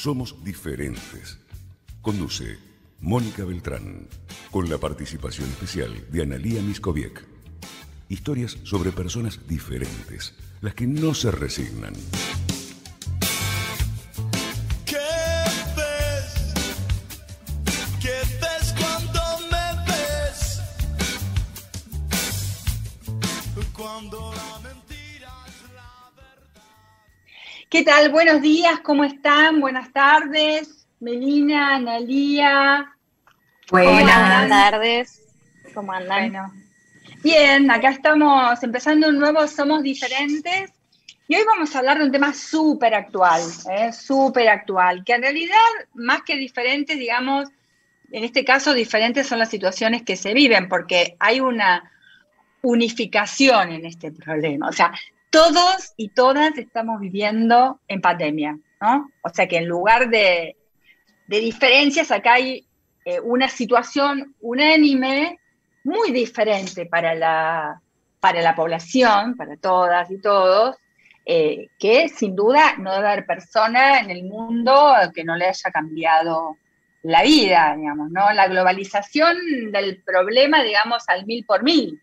Somos diferentes. Conduce Mónica Beltrán, con la participación especial de Analía Miskoviek. Historias sobre personas diferentes, las que no se resignan. ¿Qué tal? Buenos días, ¿cómo están? Buenas tardes. Melina, Analía. Buenas tardes. ¿Cómo andan? Bueno, bien, acá estamos empezando un nuevo Somos Diferentes. Y hoy vamos a hablar de un tema súper actual, ¿eh? súper actual, que en realidad, más que diferentes, digamos, en este caso diferentes son las situaciones que se viven, porque hay una unificación en este problema. O sea, todos y todas estamos viviendo en pandemia, ¿no? O sea que en lugar de, de diferencias, acá hay eh, una situación unánime muy diferente para la, para la población, para todas y todos, eh, que sin duda no debe haber persona en el mundo que no le haya cambiado la vida, digamos, ¿no? La globalización del problema, digamos, al mil por mil,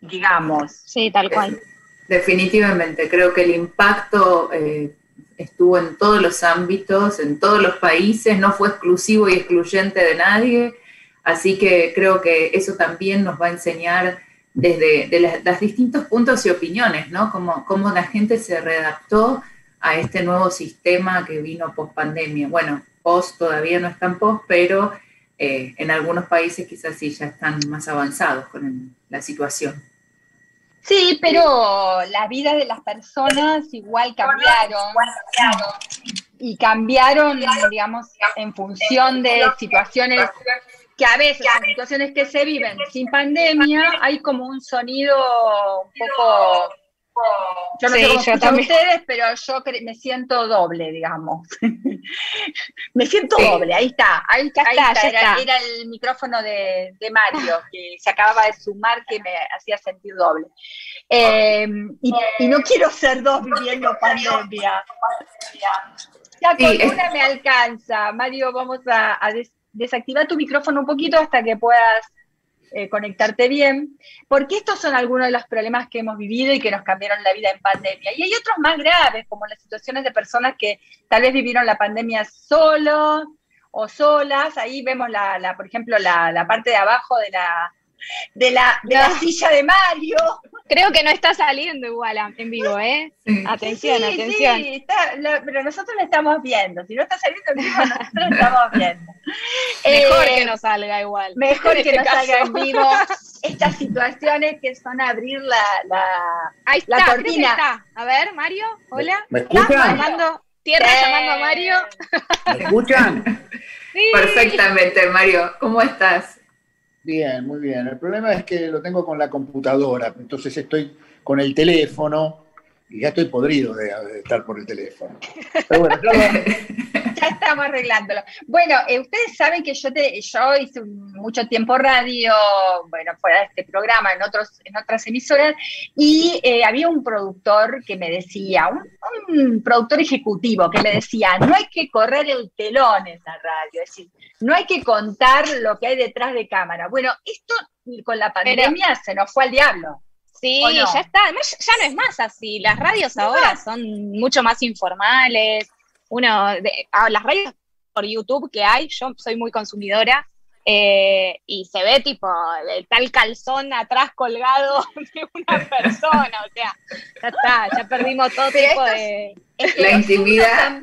digamos. Sí, tal cual. Definitivamente, creo que el impacto eh, estuvo en todos los ámbitos, en todos los países, no fue exclusivo y excluyente de nadie, así que creo que eso también nos va a enseñar desde los distintos puntos y opiniones, ¿no? Cómo, cómo la gente se readaptó a este nuevo sistema que vino post pandemia. Bueno, post todavía no están post, pero eh, en algunos países quizás sí ya están más avanzados con el- la situación. Sí, pero la vida de las personas igual cambiaron. Y cambiaron, digamos, en función de situaciones que a veces, en situaciones que se viven sin pandemia, hay como un sonido un poco. Yo no Sí, sé cómo yo escuchan también. ustedes, pero yo me siento doble, digamos. me siento Sí. doble, ahí está, ahí, Ya ahí está, está, ya era, está. era el micrófono de, de Mario, que se acababa de sumar, que me hacía sentir doble. Eh, y, y no quiero ser dos viviendo pandemia. Ya con Sí, una me alcanza. Mario, vamos a, a des- desactivar tu micrófono un poquito hasta que puedas eh, conectarte bien, porque estos son algunos de los problemas que hemos vivido y que nos cambiaron la vida en pandemia. Y hay otros más graves, como las situaciones de personas que tal vez vivieron la pandemia solos o solas. Ahí vemos, la, la, por ejemplo, la, la parte de abajo de la, de la, de la No. silla de Mario. Creo que no está saliendo igual a- en vivo, ¿eh? Sí. Atención, Sí, atención. sí, está- la- pero nosotros lo estamos viendo. Si no está saliendo en vivo, nosotros lo estamos viendo. Mejor Eh, que no salga igual. Mejor que este no caso. salga en vivo estas situaciones que son abrir la... la- Ahí la está, que cortina. está. A ver, Mario, hola. ¿Me ¿Estás escuchan? llamando? Tierra Eh, llamando a Mario. ¿Me escuchan? Sí. Perfectamente, Mario. ¿Cómo estás? Bien, muy bien. El problema es que lo tengo con la computadora, entonces estoy con el teléfono y ya estoy podrido de, estar por el teléfono. Pero bueno, Ya estamos arreglándolo. Bueno, eh, ustedes saben que yo, te, yo hice mucho tiempo radio, bueno, fuera de este programa, en, otros, en otras emisoras, y eh, había un productor que me decía, un, un productor ejecutivo que me decía, no hay que correr el telón en la radio, es decir, no hay que contar lo que hay detrás de cámara. Bueno, esto con la pandemia se nos fue al diablo. Sí, ya está. Además, ya no es más así. Las radios ahora son mucho más informales. Uno, de- ah, las radios por YouTube que hay, yo soy muy consumidora, eh, y se ve tipo el tal calzón atrás colgado de una persona. O sea, ya está, ya perdimos todo Pero tipo de. Es La intimidad.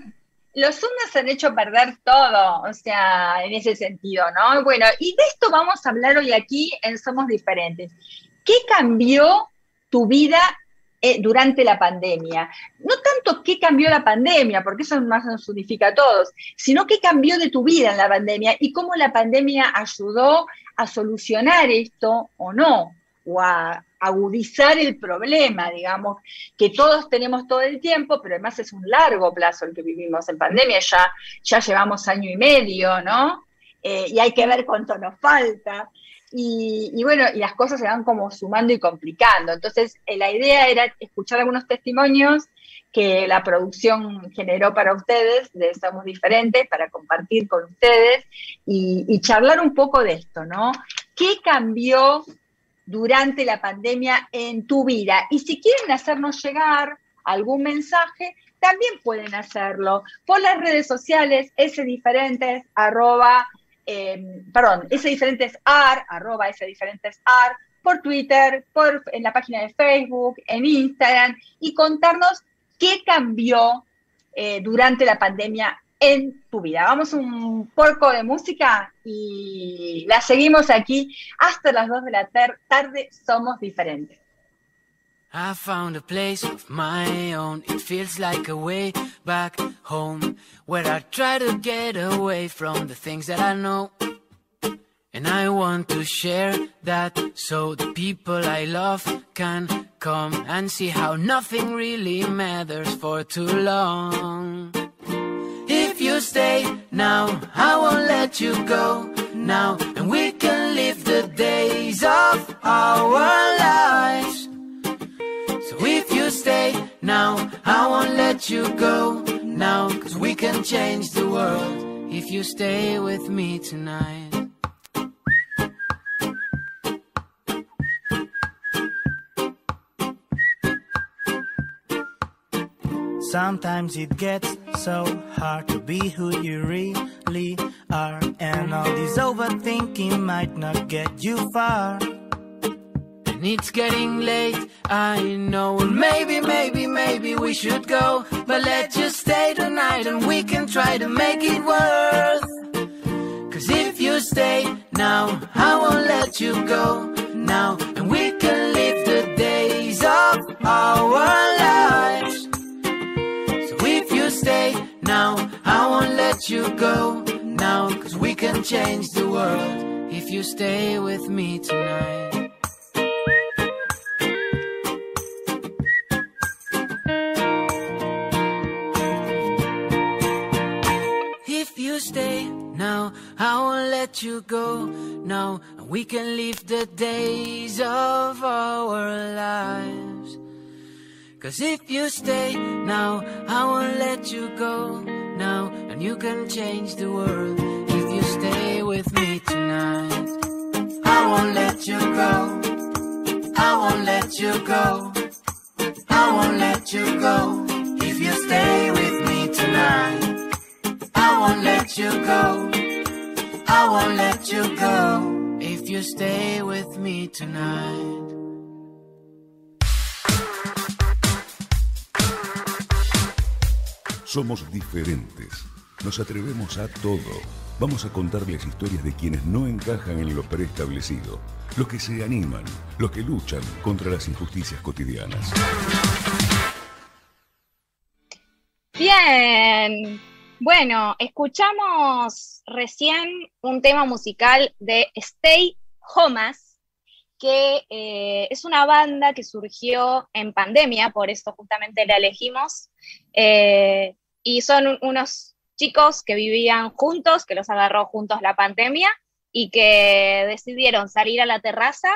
Los Zooms han hecho perder todo, o sea, en ese sentido, ¿no? Bueno, y de esto vamos a hablar hoy aquí en Somos Diferentes. ¿Qué cambió tu vida eh, durante la pandemia? No tanto qué cambió la pandemia, porque eso más nos unifica a todos, sino qué cambió de tu vida en la pandemia y cómo la pandemia ayudó a solucionar esto o no, o a agudizar el problema, digamos, que todos tenemos todo el tiempo, pero además es un largo plazo el que vivimos en pandemia, ya, ya llevamos año y medio, ¿no? Eh, y hay que ver cuánto nos falta. y, bueno, y las cosas se van como sumando y complicando. Entonces, eh, la idea era escuchar algunos testimonios que la producción generó para ustedes, de Somos Diferentes, para compartir con ustedes y charlar un poco de esto, ¿no? ¿Qué cambió durante la pandemia en tu vida? Y si quieren hacernos llegar algún mensaje, también pueden hacerlo por las redes sociales, ese diferentes, arroba, eh, perdón, ese diferentes ar, arroba ese diferentes ar, por Twitter, por, en la página de Facebook, en Instagram, y contarnos qué cambió eh, durante la pandemia en tu vida. Vamos un poco de música y la seguimos aquí hasta las 2 de la tarde. Somos diferentes. I found a place of my own. It feels like a way back home where I try to get away from the things that I know. And I want to share that so the people I love can come and see how nothing really matters for too long. You stay now, I won't let you go now, and we can live the days of our lives. So if you stay now, I won't let you go now, cause we can change the world if you stay with me tonight. Sometimes it gets so hard to be who you really are, and all this overthinking might not get you far. And it's getting late, I know. And maybe, maybe, maybe we should go. But let's just stay tonight and we can try to make it worth. Cause if you stay now, I won't let you go now. And we can live the days of our lives. Let you go now. Cause we can change the world if you stay with me tonight. If you stay now, I won't let you go now. And we can live the days of our lives. Cause if you stay now, I won't let you go now. You can change the world if you stay with me tonight. I won't let you go. I won't let you go. I won't let you go if you stay with me tonight. I won't let you go. I won't let you go if you stay with me tonight. Somos diferentes. Nos atrevemos a todo. Vamos a contarles historias de quienes no encajan en lo preestablecido, los que se animan, los que luchan contra las injusticias cotidianas. Bien, bueno, escuchamos recién un tema musical de Stay Homas, que eh, es una banda que surgió en pandemia, por eso justamente la elegimos, eh, y son un- unos chicos que vivían juntos, que los agarró juntos la pandemia, y que decidieron salir a la terraza,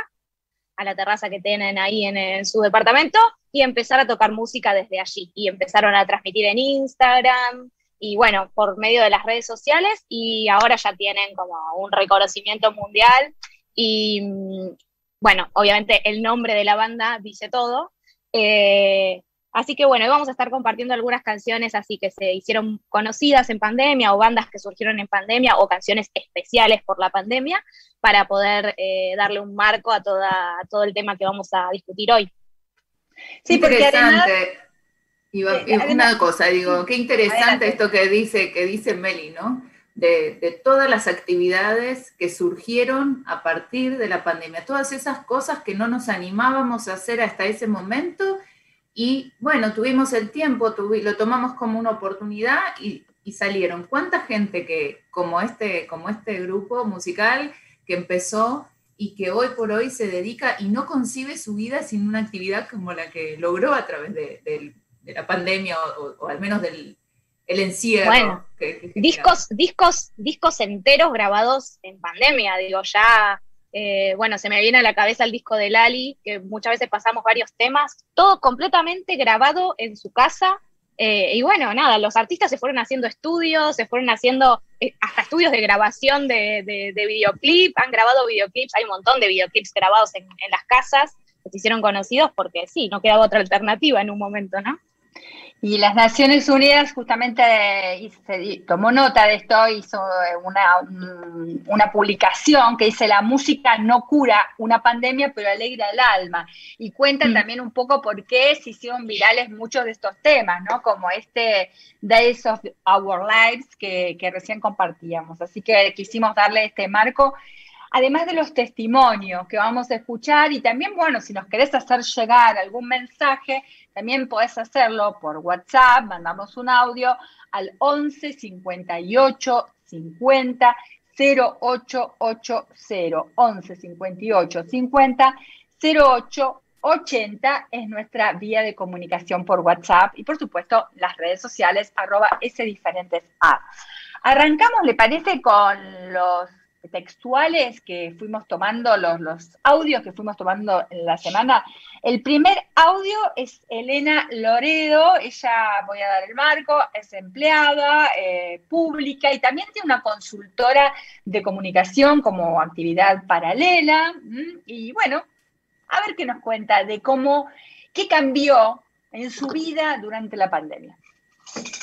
a la terraza que tienen ahí en, su departamento, y empezar a tocar música desde allí. Y empezaron a transmitir en Instagram, y bueno, por medio de las redes sociales, y ahora ya tienen como un reconocimiento mundial. Y mm, bueno, obviamente el nombre de la banda dice todo. Eh, así que bueno, hoy vamos a estar compartiendo algunas canciones así que se hicieron conocidas en pandemia o bandas que surgieron en pandemia o canciones especiales por la pandemia para poder eh, darle un marco a, toda, a todo el tema que vamos a discutir hoy. Sí, porque además, interesante. Eh, y una además- cosa, digo, qué interesante Adelante. esto que dice, que dice Meli, ¿no? De, de todas las actividades que surgieron a partir de la pandemia, todas esas cosas que no nos animábamos a hacer hasta ese momento y bueno, tuvimos el tiempo, tuvi- lo tomamos como una oportunidad y, y salieron. ¿Cuánta gente que, como este, como este grupo musical que empezó y que hoy por hoy se dedica y no concibe su vida sin una actividad como la que logró a través de, la pandemia o, o- o al menos del el encierro. Bueno, que- que- Discos, discos, discos enteros grabados en pandemia, digo, ya Eh, bueno, se me viene a la cabeza el disco de Lali, que muchas veces pasamos varios temas, todo completamente grabado en su casa. Eh, y bueno, nada, los artistas se fueron haciendo estudios, se fueron haciendo eh, hasta estudios de grabación de, de, videoclip, han grabado videoclips, hay un montón de videoclips grabados en, las casas que se hicieron conocidos porque sí, no quedaba otra alternativa en un momento, ¿no? Y las Naciones Unidas justamente tomó nota de esto, hizo una, una, publicación que dice la música no cura una pandemia, pero alegra el alma. Y cuentan mm. también un poco por qué se hicieron virales muchos de estos temas, ¿no? Como este Days of Our Lives que, que recién compartíamos. Así que quisimos darle este marco además de los testimonios que vamos a escuchar y también, bueno, si nos querés hacer llegar algún mensaje, también podés hacerlo por WhatsApp, mandamos un audio al 11 58 50 0880. 11 58 50 0880 es nuestra vía de comunicación por WhatsApp y por supuesto las redes sociales arroba ese diferentes. Arrancamos, ¿le parece con los textuales que fuimos tomando, los, los audios que fuimos tomando en la semana. El primer audio es Elena Loredo, ella, voy a dar el marco, es empleada eh, pública y también tiene una consultora de comunicación como actividad paralela. Y bueno, a ver qué nos cuenta de cómo, qué cambió en su vida durante la pandemia.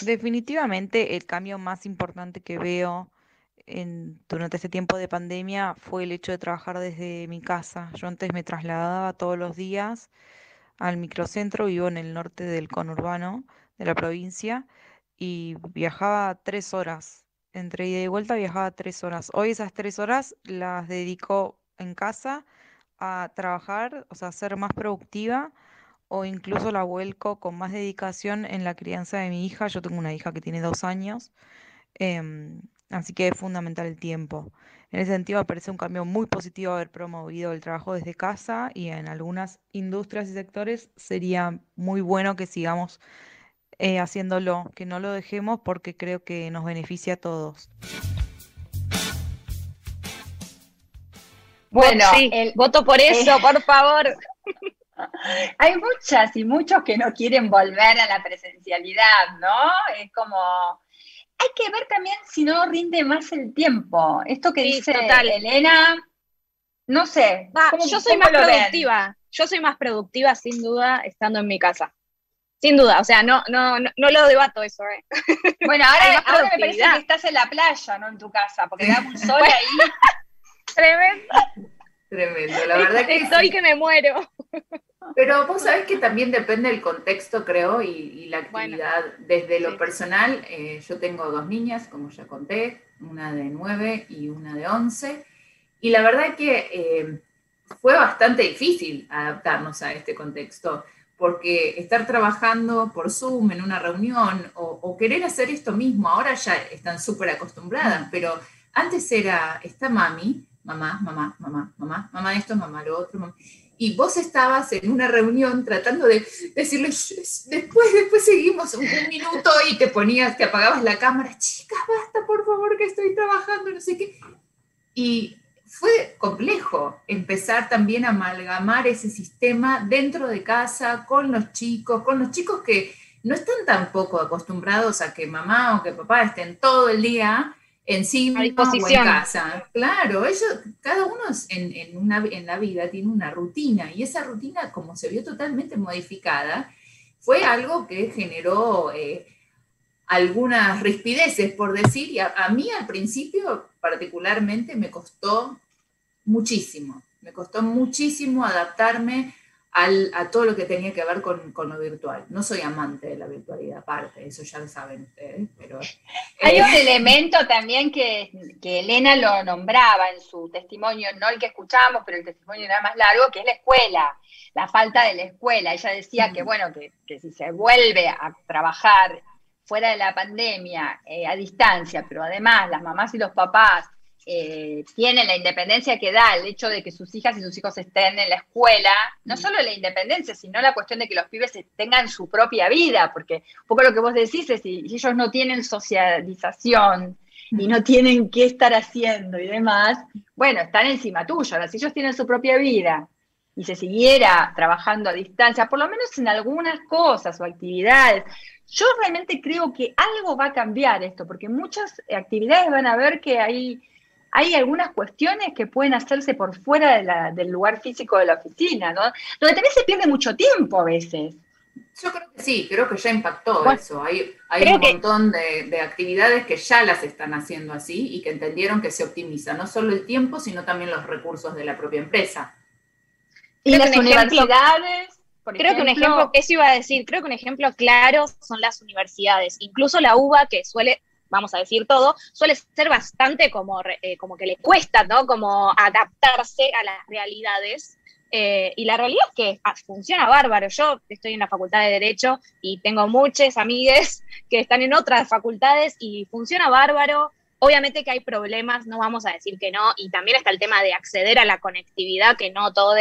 Definitivamente el cambio más importante que veo durante este tiempo de pandemia fue el hecho de trabajar desde mi casa. Yo antes me trasladaba todos los días al microcentro, vivo en el norte del conurbano de la provincia y viajaba tres horas. Entre ida y vuelta viajaba tres horas. Hoy esas tres horas las dedico en casa a trabajar, o sea, a ser más productiva o incluso la vuelco con más dedicación en la crianza de mi hija. Yo tengo una hija que tiene dos años. Em, Así que es fundamental el tiempo. En ese sentido, me parece un cambio muy positivo haber promovido el trabajo desde casa y en algunas industrias y sectores sería muy bueno que sigamos eh, haciéndolo, que no lo dejemos porque creo que nos beneficia a todos. Bueno, el, voto por eso, por favor. Hay muchas y muchos que no quieren volver a la presencialidad, ¿no? Es como hay que ver también si no rinde más el tiempo. Esto que dice Elena, no sé. yo soy más productiva. Yo soy más productiva, sin duda, estando en mi casa. Sin duda, o sea, no, no, no, lo debato eso, ¿eh? Bueno, ahora, me parece que estás en la playa, no en tu casa, porque da un sol ahí. Tremendo. Tremendo, la verdad que. Estoy que me muero. Pero vos sabés que también depende del contexto, creo, y, la actividad. Desde lo personal, eh, yo tengo dos niñas, como ya conté, una de nueve y una de once, y la verdad que eh, fue bastante difícil adaptarnos a este contexto, porque estar trabajando por Zoom en una reunión o, o querer hacer esto mismo, ahora ya están súper acostumbradas, pero antes era, esta mami, mamá, mamá, mamá, mamá, mamá esto, mamá lo otro, mamá y vos estabas en una reunión tratando de decirle, después, después seguimos un, minuto y te ponías, te apagabas la cámara, chicas, basta, por favor, que estoy trabajando, no sé qué. Y fue complejo empezar también a amalgamar ese sistema dentro de casa, con los chicos, con los chicos que no están tampoco acostumbrados a que mamá o que papá estén todo el día encima o en casa. Claro, ellos, cada uno en, en, una, en la vida tiene una rutina y esa rutina, como se vio totalmente modificada, fue algo que generó eh, algunas rispideces, por decir, y a, a, mí al principio particularmente me costó muchísimo, me costó muchísimo adaptarme a todo lo que tenía que ver con, lo virtual. No soy amante de la virtualidad aparte, eso ya lo saben ustedes, pero... Hay un eh, elemento también que, Elena lo nombraba en su testimonio, no el que escuchamos, pero el testimonio era más largo, que es la escuela, la falta de la escuela. Ella decía que, bueno, que, si se vuelve a trabajar fuera de la pandemia, eh, a distancia, pero además las mamás y los papás eh, tienen la independencia que da el hecho de que sus hijas y sus hijos estén en la escuela, no mm. solo la independencia, sino la cuestión de que los pibes tengan su propia vida, porque un poco lo que vos decís es, si, ellos no tienen socialización y no tienen qué estar haciendo y demás, bueno, están encima tuyo. Ahora, si ellos tienen su propia vida y se siguiera trabajando a distancia, por lo menos en algunas cosas o actividades, yo realmente creo que algo va a cambiar esto, porque muchas actividades van a ver que hay, hay algunas cuestiones que pueden hacerse por fuera del lugar físico de la oficina, ¿no? Donde también se pierde mucho tiempo a veces. Yo creo que sí, creo que ya impactó eso. Hay, hay un montón de, de, actividades que ya las están haciendo así y que entendieron que se optimiza no solo el tiempo, sino también los recursos de la propia empresa. Y las universidades, creo que un ejemplo, eso iba a decir, creo que un ejemplo claro son las universidades. Incluso la UBA, que suele, vamos a decir todo, suele ser bastante como, eh, como que le cuesta, ¿no? Como adaptarse a las realidades. Eh, y la realidad es que ah, funciona bárbaro. Yo estoy en la facultad de Derecho y tengo muchas amigues que están en otras facultades y funciona bárbaro. Obviamente que hay problemas, no vamos a decir que no, y también está el tema de acceder a la conectividad, que no todos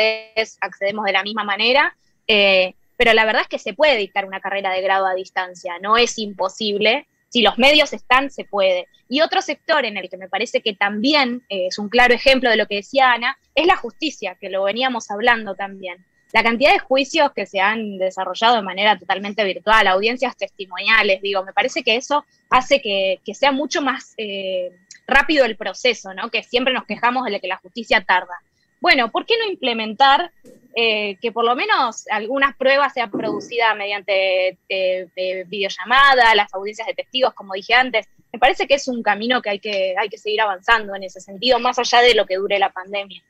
accedemos de la misma manera, eh, pero la verdad es que se puede dictar una carrera de grado a distancia, no es imposible. Si los medios están, se puede. Y otro sector en el que me parece que también eh, es un claro ejemplo de lo que decía Ana, es la justicia, que lo veníamos hablando también. La cantidad de juicios que se han desarrollado de manera totalmente virtual, audiencias testimoniales, digo, me parece que eso hace que, sea mucho más eh, rápido el proceso, ¿no? Que siempre nos quejamos de que la justicia tarda. Bueno, ¿por qué no implementar eh, que por lo menos algunas pruebas sean producidas mediante eh, videollamada, las audiencias de testigos, como dije antes? Me parece que es un camino que hay que, hay que seguir avanzando en ese sentido, más allá de lo que dure la pandemia.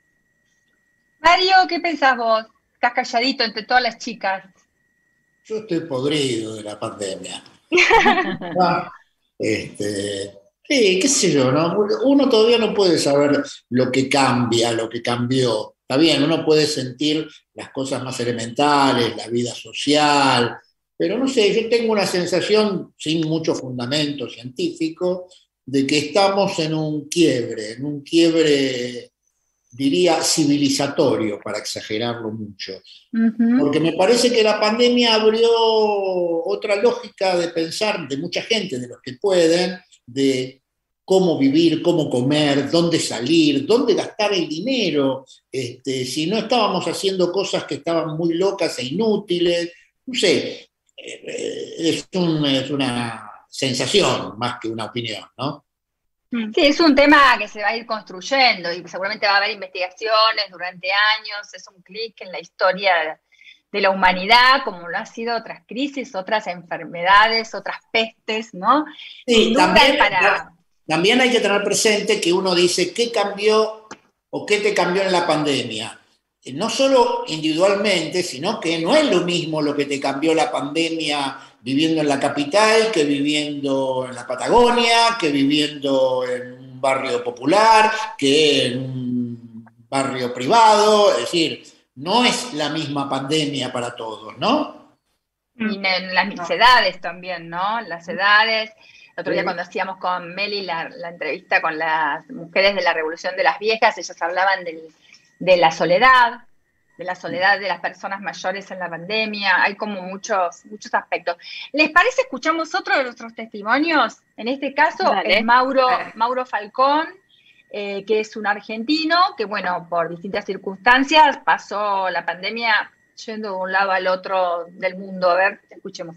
Mario, ¿qué pensás vos? Estás calladito entre todas las chicas. Yo estoy podrido de la pandemia. Ah, este, Sí, qué sé yo, ¿no? Uno todavía no puede saber lo que cambia, lo que cambió. Está bien, uno puede sentir las cosas más elementales, la vida social, pero no sé, yo tengo una sensación sin mucho fundamento científico de que estamos en un quiebre, en un quiebre, diría, civilizatorio, para exagerarlo mucho. Porque me parece que la pandemia abrió otra lógica de pensar de mucha gente, de los que pueden, de cómo vivir, cómo comer, dónde salir, dónde gastar el dinero, este, si no estábamos haciendo cosas que estaban muy locas e inútiles, no sé, eh, es, es una sensación más que una opinión, ¿no? Sí, es un tema que se va a ir construyendo y seguramente va a haber investigaciones durante años, es un clic en la historia de la humanidad, como lo han sido otras crisis, otras enfermedades, otras pestes, ¿no? Sí, también, también hay que tener presente que uno dice, ¿qué cambió o qué te cambió en la pandemia? Eh, no solo individualmente, sino que no es lo mismo lo que te cambió la pandemia viviendo en la capital que viviendo en la Patagonia, que viviendo en un barrio popular, que en un barrio privado. Es decir, no es la misma pandemia para todos, ¿no? Y en las edades también, ¿no? Las edades. El otro día cuando hacíamos con Meli la, entrevista con las mujeres de la Revolución de las Viejas, ellas hablaban de la soledad, de la soledad de las personas mayores en la pandemia, hay como muchos, muchos aspectos. ¿Les parece escuchamos otro de nuestros testimonios? En este caso, es Mauro, Mauro Falcón, eh, que es un argentino que, bueno, por distintas circunstancias pasó la pandemia yendo de un lado al otro del mundo. A ver, escuchemos.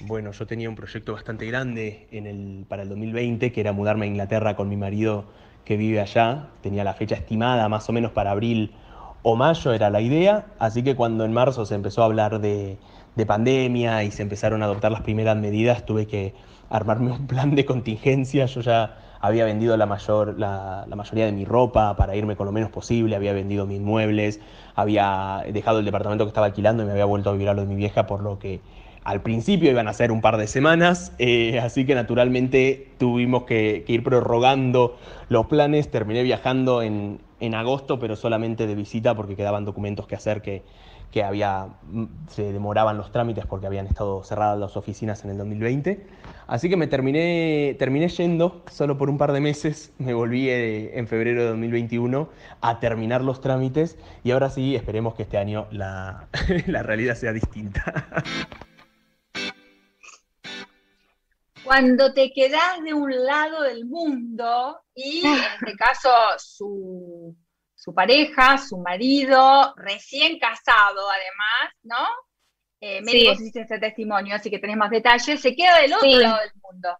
Bueno, yo tenía un proyecto bastante grande en el, para el 2020, que era mudarme a Inglaterra con mi marido que vive allá. Tenía la fecha estimada más o menos para abril o mayo, era la idea. Así que cuando en marzo se empezó a hablar de, de pandemia y se empezaron a adoptar las primeras medidas, tuve que armarme un plan de contingencia. Yo ya había vendido la, mayor, la, mayoría de mi ropa para irme con lo menos posible, había vendido mis muebles, había dejado el departamento que estaba alquilando y me había vuelto a vivir a lo de mi vieja, por lo que al principio iban a ser un par de semanas, eh, así que naturalmente tuvimos que, ir prorrogando los planes. Terminé viajando en, en agosto, pero solamente de visita porque quedaban documentos que hacer que, que había, mm, se demoraban los trámites porque habían estado cerradas las oficinas en el 2020. Así que me terminé, terminé yendo solo por un par de meses, me volví eh, en febrero de 2021 a terminar los trámites y ahora sí esperemos que este año la, la realidad sea distinta. cuando te quedas de un lado del mundo y en este caso su, su pareja, su marido, recién casado además, ¿no? Eh, Sí. hiciste ese testimonio, así que tenés más detalles, se queda del otro Sí. lado del mundo.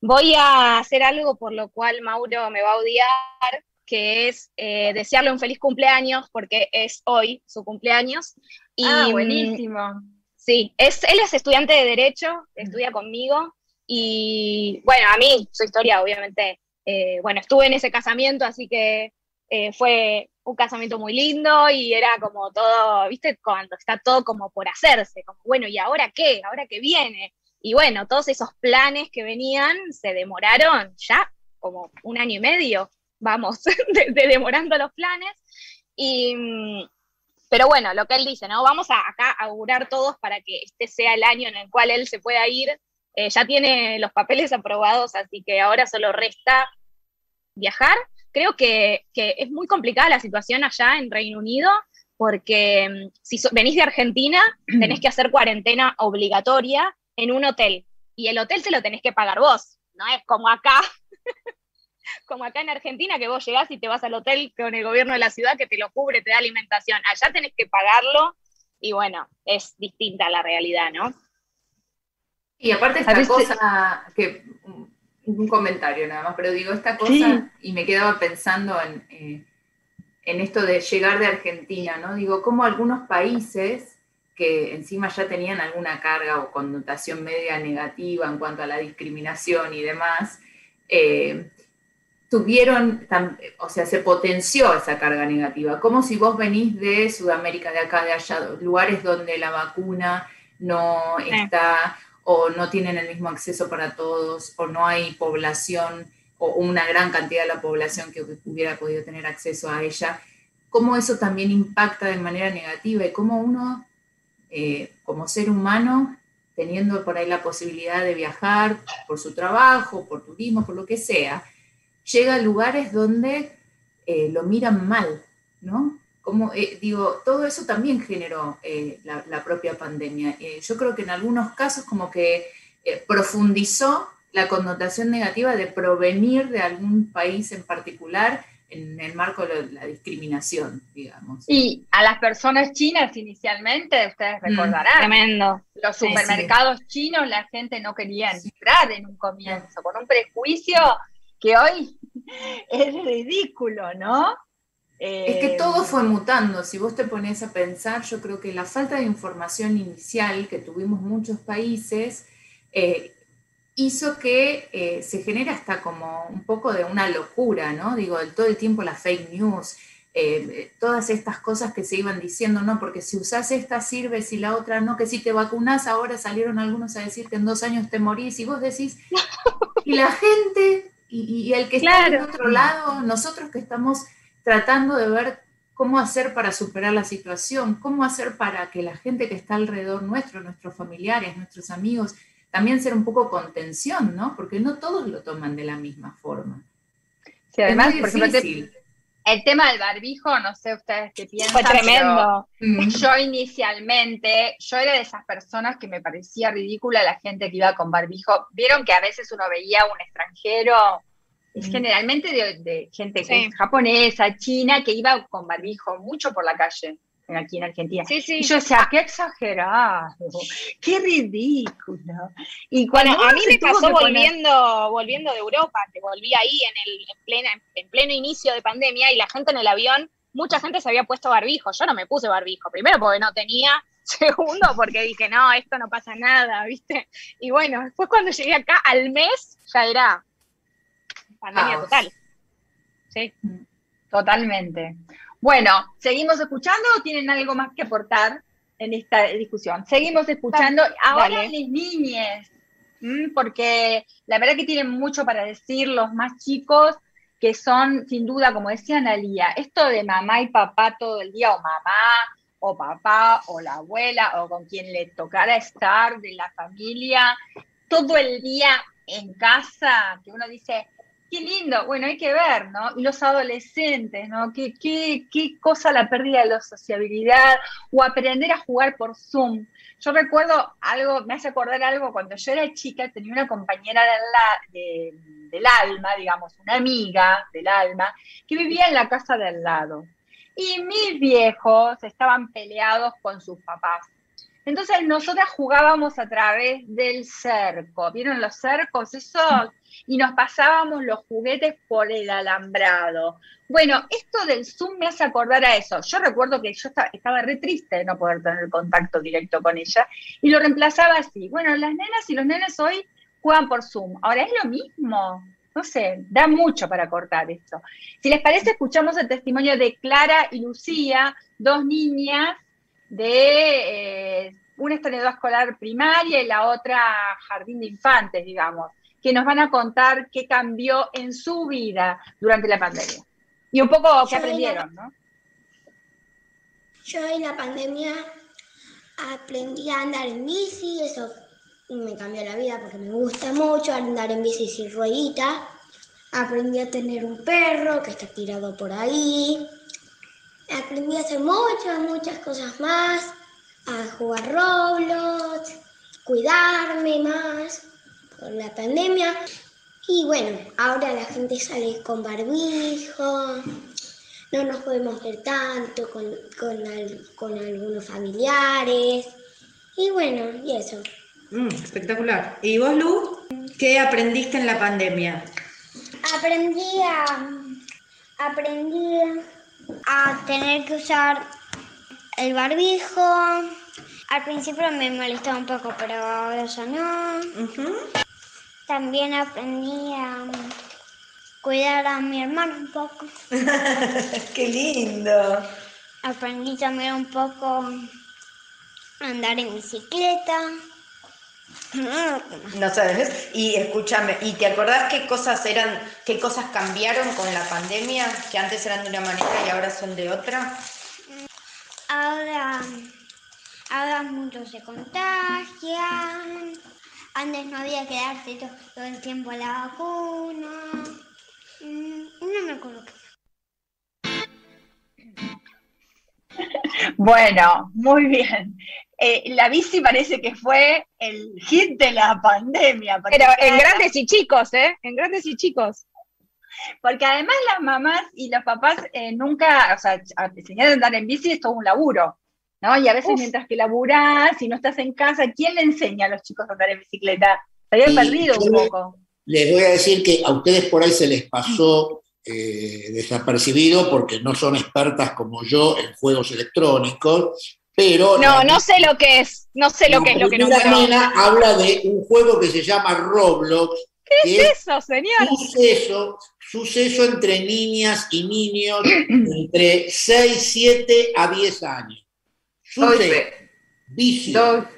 Voy a hacer algo por lo cual Mauro me va a odiar, que es eh, desearle un feliz cumpleaños, porque es hoy su cumpleaños. Y, ah, mm, buenísimo. Sí, es, él es estudiante de Derecho, estudia conmigo, y bueno, a mí, su historia, obviamente, eh, bueno, estuve en ese casamiento, así que eh, fue un casamiento muy lindo y era como todo, viste, cuando está todo como por hacerse, como, bueno, ¿y ahora qué? ¿Ahora qué viene? Y bueno, todos esos planes que venían se demoraron ya como un año y medio, vamos, de, de demorando los planes. Y, mm, pero bueno, lo que él dice, ¿no? Vamos a acá a augurar todos para que este sea el año en el cual él se pueda ir. Eh, ya tiene los papeles aprobados, así que ahora solo resta viajar. Creo que, que es muy complicada la situación allá en Reino Unido, porque mm, si so- venís de Argentina, tenés que hacer cuarentena obligatoria en un hotel. Y el hotel se lo tenés que pagar vos, no es como acá, como acá en Argentina, que vos llegás y te vas al hotel con el gobierno de la ciudad que te lo cubre, te da alimentación. Allá tenés que pagarlo y bueno, es distinta la realidad, ¿no? Y aparte esta veces- cosa, que un- comentario nada más, pero digo esta cosa Sí. y me quedaba pensando en, eh, en esto de llegar de Argentina, ¿no? Digo, como algunos países que encima ya tenían alguna carga o connotación media negativa en cuanto a la discriminación y demás, eh, tuvieron, o sea, se potenció esa carga negativa, como si vos venís de Sudamérica, de acá, de allá, lugares donde la vacuna no Sí. está o no tienen el mismo acceso para todos, o no hay población o una gran cantidad de la población que hubiera podido tener acceso a ella, cómo eso también impacta de manera negativa y cómo uno, eh, como ser humano, teniendo por ahí la posibilidad de viajar por su trabajo, por turismo, por lo que sea, llega a lugares donde eh, lo miran mal, ¿no? Como, eh, digo, todo eso también generó eh, la, la propia pandemia. Eh, yo creo que en algunos casos como que eh, profundizó la connotación negativa de provenir de algún país en particular en el marco de la discriminación, digamos. Y a las personas chinas inicialmente, ustedes Mm, recordarán, Tremendo. los Sí, sí. supermercados chinos la gente no quería entrar en un comienzo, con un prejuicio que hoy es ridículo, ¿no? Es que Eh, todo fue mutando. Si vos te pones a pensar, yo creo que la falta de información inicial que tuvimos muchos países eh, hizo que eh, se genere hasta como un poco de una locura, ¿no? Digo, todo el tiempo las fake news, eh, todas estas cosas que se iban diciendo, no, porque si usás esta sirve, si la otra no, que si te vacunás, ahora salieron algunos a decir que en dos años te morís, y vos decís, y la gente, y, y el que está del Claro. otro lado, nosotros que estamos tratando de ver cómo hacer para superar la situación, cómo hacer para que la gente que está alrededor nuestro, nuestros familiares, nuestros amigos, también ser un poco contención, ¿no? Porque no todos lo toman de la misma forma. sí, además, es muy por ejemplo, el tema del barbijo, no sé ustedes qué piensan. Fue tremendo. Mm. pero Yo inicialmente, yo era de esas personas que me parecía ridícula la gente que iba con barbijo. Vieron que a veces uno veía a un extranjero, es generalmente de, de gente Sí. japonesa, china, que iba con barbijo mucho por la calle aquí en Argentina. Sí, sí. Y yo decía, qué exagerado, qué ridículo. Y cuando Bueno, a mí me pasó poner- volviendo, volviendo de Europa, que volví ahí en, el, en, plena, en pleno inicio de pandemia y la gente en el avión, mucha gente se había puesto barbijo. Yo no me puse barbijo, primero porque no tenía, segundo porque dije, no, esto no pasa nada, ¿viste? Y bueno, después cuando llegué acá al mes, ya era pandemia Caos. total. Sí. Totalmente. Bueno, ¿seguimos escuchando o tienen algo más que aportar en esta discusión? Seguimos escuchando ahora Dale. las niñes, ¿m? porque la verdad que tienen mucho para decir los más chicos, que son, sin duda, como decía Analia, esto de mamá y papá todo el día, o mamá, o papá, o la abuela, o con quien le tocara estar de la familia, todo el día en casa, que uno dice, Qué lindo, bueno, hay que ver, ¿no? Y los adolescentes, ¿no? ¿Qué, cosa la pérdida de la sociabilidad o aprender a jugar por Zoom. Yo recuerdo algo, me hace acordar algo, cuando yo era chica tenía una compañera del alma, digamos, una amiga del alma, que vivía en la casa del lado. Y mis viejos estaban peleados con sus papás. Entonces nosotras jugábamos a través del cerco. ¿Vieron los cercos? Eso. Y nos pasábamos los juguetes por el alambrado. Bueno, esto del Zoom me hace acordar a eso. Yo recuerdo que yo estaba, re triste de no poder tener contacto directo con ella y lo reemplazaba así. Bueno, las nenas y los nenes hoy juegan por Zoom. Ahora es lo mismo. No sé, da mucho para cortar esto. Si les parece, escuchamos el testimonio de Clara y Lucía, dos niñas de eh, una historiadora escolar primaria y la otra jardín de infantes, digamos, que nos van a contar qué cambió en su vida durante la pandemia. Y un poco qué aprendieron, ¿no? Yo en la pandemia aprendí a andar en bici, eso me cambió la vida porque me gusta mucho andar en bici sin ruedita. Aprendí a tener un perro que está tirado por ahí. Aprendí a hacer muchas, muchas cosas más, a jugar Roblox, cuidarme más por la pandemia. Y bueno, ahora la gente sale con barbijo, no nos podemos ver tanto con, con, algunos familiares. Y bueno, y eso. Mm, espectacular. ¿Y vos, Lu? ¿Qué aprendiste en la pandemia? Aprendí a... Aprendí a tener que usar el barbijo. Al principio me molestaba un poco, pero ahora ya no. También aprendí a cuidar a mi hermano un poco. ¡Qué lindo! Aprendí también un poco a andar en bicicleta. No sabes. Y escúchame, ¿y te acordás qué cosas eran, qué cosas cambiaron con la pandemia? Que antes eran de una manera y ahora son de otra. Ahora, ahora muchos se contagian. Antes no había que darse todo, el tiempo la vacuna. Mm, no me acuerdo Bueno, muy bien. Eh, la bici parece que fue el hit de la pandemia. Pero en grandes y chicos, ¿eh? En grandes y chicos. Porque además las mamás y los papás eh, nunca, o sea, enseñar a andar en bici es todo un laburo, ¿no? Y a veces mientras que laburás, si no estás en casa, ¿quién le enseña a los chicos a andar en bicicleta? Se habían perdido un poco. Les voy a decir que a ustedes por ahí se les pasó eh, desapercibido porque no son expertas como yo en juegos electrónicos, pero... No, no sé lo que es, no sé lo que es lo que no La habla de un juego que se llama Roblox. ¿Qué es eso, señor? Suceso, suceso entre niñas y niños entre 6, 7 a 10 años. Suceso, vicio.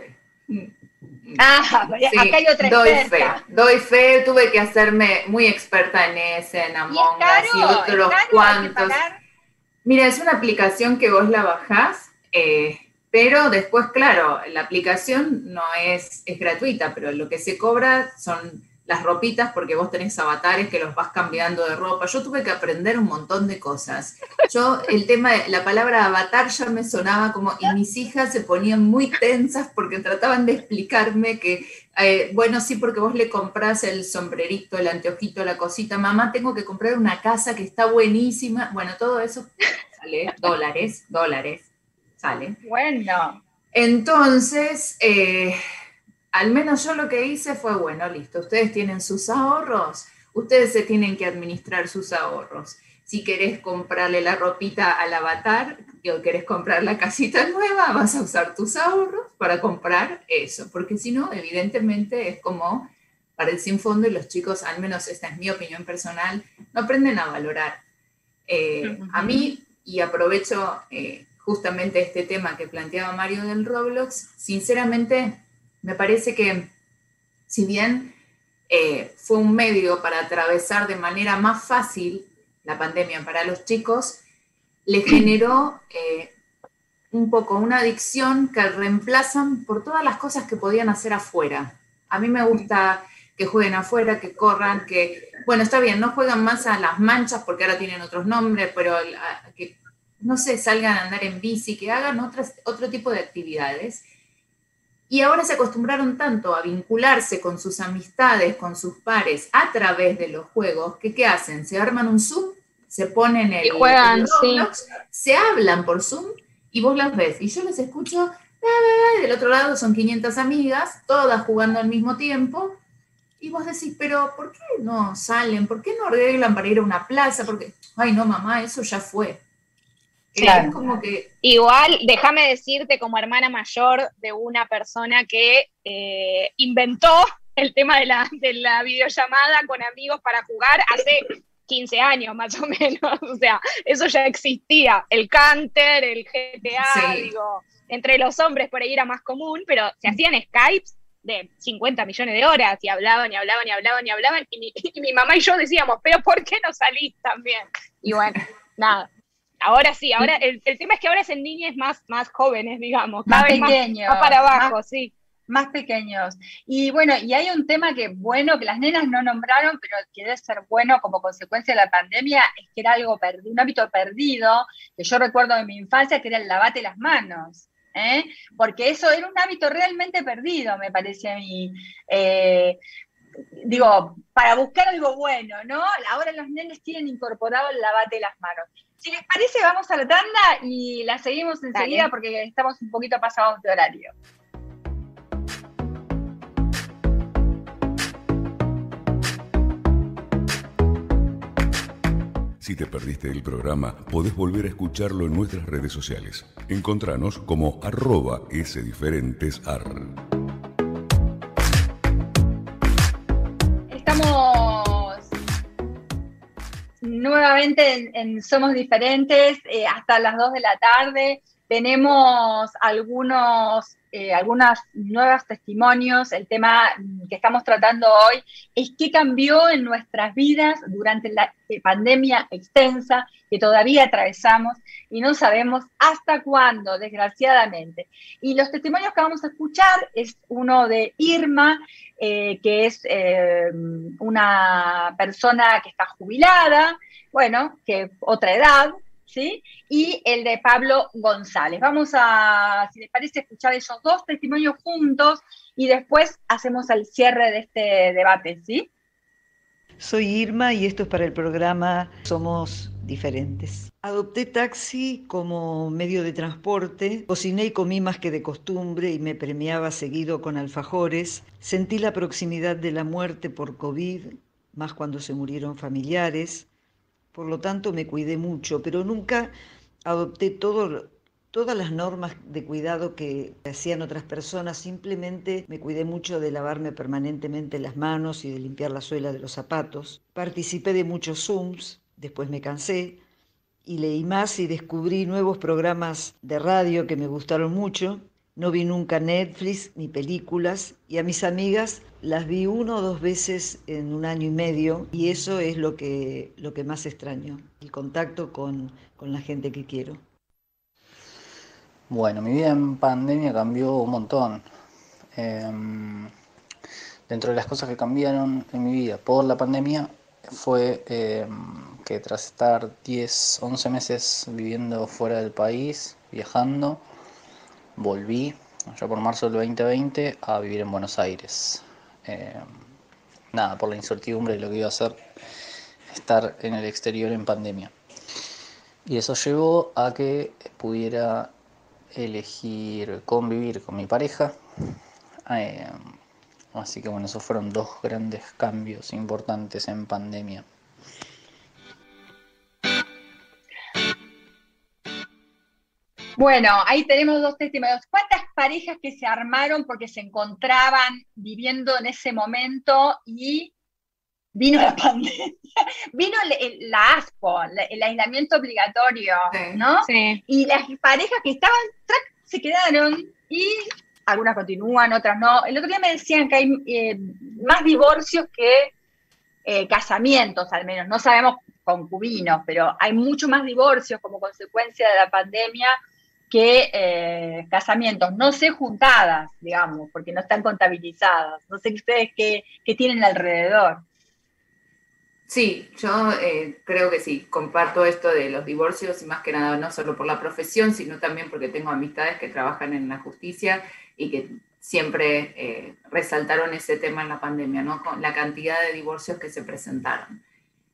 Ah, acá hay otra doy experta. Fe, doy fe, tuve que hacerme muy experta en ese, en Among Us y otros cuantos. Mira, es una aplicación que vos la bajás, eh, pero después, claro, la aplicación no es, es gratuita, pero lo que se cobra son las ropitas porque vos tenés avatares que los vas cambiando de ropa. Yo tuve que aprender un montón de cosas. Yo, el tema, de, la palabra avatar ya me sonaba como, y mis hijas se ponían muy tensas porque trataban de explicarme que, eh, bueno, sí, porque vos le compras el sombrerito, el anteojito, la cosita, mamá, tengo que comprar una casa que está buenísima. Bueno, todo eso sale, dólares, dólares, sale. Bueno. Entonces, eh, al menos yo lo que hice fue, bueno, listo, ustedes tienen sus ahorros, ustedes se tienen que administrar sus ahorros. Si querés comprarle la ropita al avatar o querés comprar la casita nueva, vas a usar tus ahorros para comprar eso, porque si no, evidentemente es como para el sin fondo y los chicos, al menos esta es mi opinión personal, no aprenden a valorar. Eh, a mí, y aprovecho eh, justamente este tema que planteaba Mario del Roblox, sinceramente me parece que si bien eh, fue un medio para atravesar de manera más fácil la pandemia para los chicos, le generó eh, un poco una adicción que reemplazan por todas las cosas que podían hacer afuera. A mí me gusta que jueguen afuera, que corran, que, bueno, está bien, no juegan más a las manchas porque ahora tienen otros nombres, pero que, no sé, salgan a andar en bici, que hagan otras, otro tipo de actividades. Y ahora se acostumbraron tanto a vincularse con sus amistades, con sus pares, a través de los juegos, que ¿qué hacen? Se arman un Zoom, se ponen el, juegan, se hablan por Zoom y vos las ves. Y yo les escucho, y del otro lado son 500 amigas, todas jugando al mismo tiempo. Y vos decís, pero ¿por qué no salen? ¿Por qué no arreglan para ir a una plaza? Porque, ay, no, mamá, eso ya fue. Claro. como que... Igual, déjame decirte como hermana mayor de una persona que eh, inventó el tema de la, de la videollamada con amigos para jugar hace 15 años más o menos. O sea, eso ya existía. El Canter, el GTA, digo, entre los hombres por ahí era más común, pero se hacían Skypes de 50 millones de horas y hablaban y hablaban y hablaban y hablaban. Y mi, y mi mamá y yo decíamos, pero ¿por qué no salís también? Y bueno, nada. Ahora sí, ahora el, tema es que ahora es en niñas más, más jóvenes, digamos, más pequeños, más, para abajo, sí. Más pequeños. Y bueno, y hay un tema que, bueno, que las nenas no nombraron, pero que debe ser bueno como consecuencia de la pandemia, es que era algo perdido, un hábito perdido, que yo recuerdo de mi infancia, que era el lavate las manos. ¿eh? Porque eso era un hábito realmente perdido, me parece a mí. Eh, digo, para buscar algo bueno, ¿no? Ahora los nenes tienen incorporado el lavate las manos. Si les parece, vamos a la tanda y la seguimos enseguida porque estamos un poquito pasados de horario. Si te perdiste el programa, podés volver a escucharlo en nuestras redes sociales. Encontranos como arroba sdiferentesar. Nuevamente en, Somos Diferentes eh, hasta las 2 de la tarde. Tenemos algunos, eh, algunas nuevos testimonios. El tema que estamos tratando hoy es qué cambió en nuestras vidas durante la eh, pandemia extensa que todavía atravesamos y no sabemos hasta cuándo, desgraciadamente. Y los testimonios que vamos a escuchar es uno de Irma, que es una persona que está jubilada, bueno, que otra edad, ¿sí? Y el de Pablo González. Vamos a, si les parece, escuchar esos dos testimonios juntos y después hacemos el cierre de este debate, ¿sí? Soy Irma y esto es para el programa Somos Diferentes. Adopté taxi como medio de transporte, cociné y comí más que de costumbre y me premiaba seguido con alfajores. Sentí la proximidad de la muerte por COVID, más cuando se murieron familiares por lo tanto me cuidé mucho, pero nunca adopté todas las normas de cuidado que hacían otras personas, simplemente me cuidé mucho de lavarme permanentemente las manos y de limpiar la suela de los zapatos. Participé de muchos Zooms, después me cansé y leí más y descubrí nuevos programas de radio que me gustaron mucho. No vi nunca Netflix ni películas y a mis amigas las vi uno o dos veces en un año y medio y eso es lo que, lo que más extraño, el contacto con, la gente que quiero. Bueno, mi vida en pandemia cambió un montón. Em, dentro de las cosas que cambiaron en mi vida por la pandemia fue em, que tras estar 10, 11 meses viviendo fuera del país, viajando, volví ya por marzo del 2020 a vivir en Buenos Aires. Eh, nada, por la incertidumbre de lo que iba a ser estar en el exterior en pandemia. Y eso llevó a que pudiera elegir convivir con mi pareja. Eh, así que bueno, esos fueron dos grandes cambios importantes en pandemia. Bueno, ahí tenemos dos testimonios. ¿Cuántas parejas que se armaron porque se encontraban viviendo en ese momento y vino la pandemia, vino la ASPO, el aislamiento obligatorio, ¿no? Sí. Y las parejas que estaban, se quedaron y algunas continúan, otras no. El otro día me decían que hay eh, más divorcios que eh, casamientos, al menos. No sabemos concubinos, pero hay mucho más divorcios como consecuencia de la pandemia que eh, casamientos, no sé juntadas, digamos, porque no están contabilizadas. No sé ustedes qué, qué tienen alrededor. Sí, yo eh, creo que sí, comparto esto de los divorcios y más que nada no solo por la profesión, sino también porque tengo amistades que trabajan en la justicia y que siempre eh, resaltaron ese tema en la pandemia, ¿no? Con la cantidad de divorcios que se presentaron.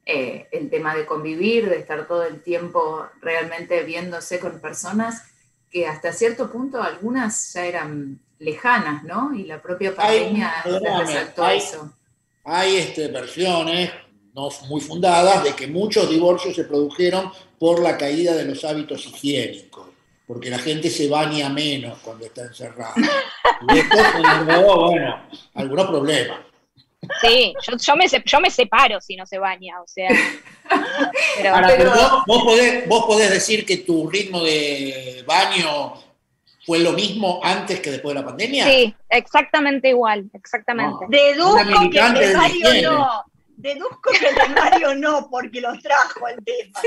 Eh, el tema de convivir, de estar todo el tiempo realmente viéndose con personas que hasta cierto punto algunas ya eran lejanas, ¿no? Y la propia pandemia resaltó eso. Hay este, versiones no muy fundadas de que muchos divorcios se produjeron por la caída de los hábitos higiénicos, porque la gente se baña menos cuando está encerrada. Y esto generó, bueno, algunos problemas. Sí, yo, yo, me, yo me separo si no se baña, o sea. Pero, Ahora, pero vos, vos, podés, vos podés decir que tu ritmo de baño fue lo mismo antes que después de la pandemia. Sí, exactamente igual, exactamente. No, Deduzco que el Mario no. Deduzco que el Mario no, porque los trajo el tema.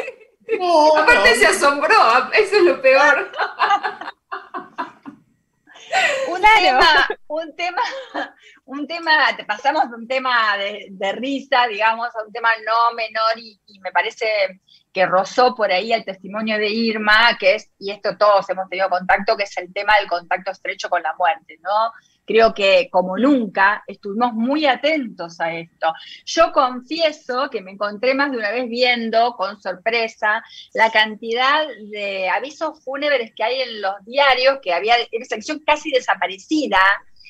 No, Aparte no. se asombró, eso es lo peor. un tema, un tema, un tema, te pasamos de un tema de, de, risa, digamos, a un tema no menor y, y, me parece que rozó por ahí el testimonio de Irma, que es, y esto todos hemos tenido contacto, que es el tema del contacto estrecho con la muerte, ¿no? Creo que como nunca estuvimos muy atentos a esto. Yo confieso que me encontré más de una vez viendo con sorpresa la cantidad de avisos fúnebres que hay en los diarios, que había una sección casi desaparecida,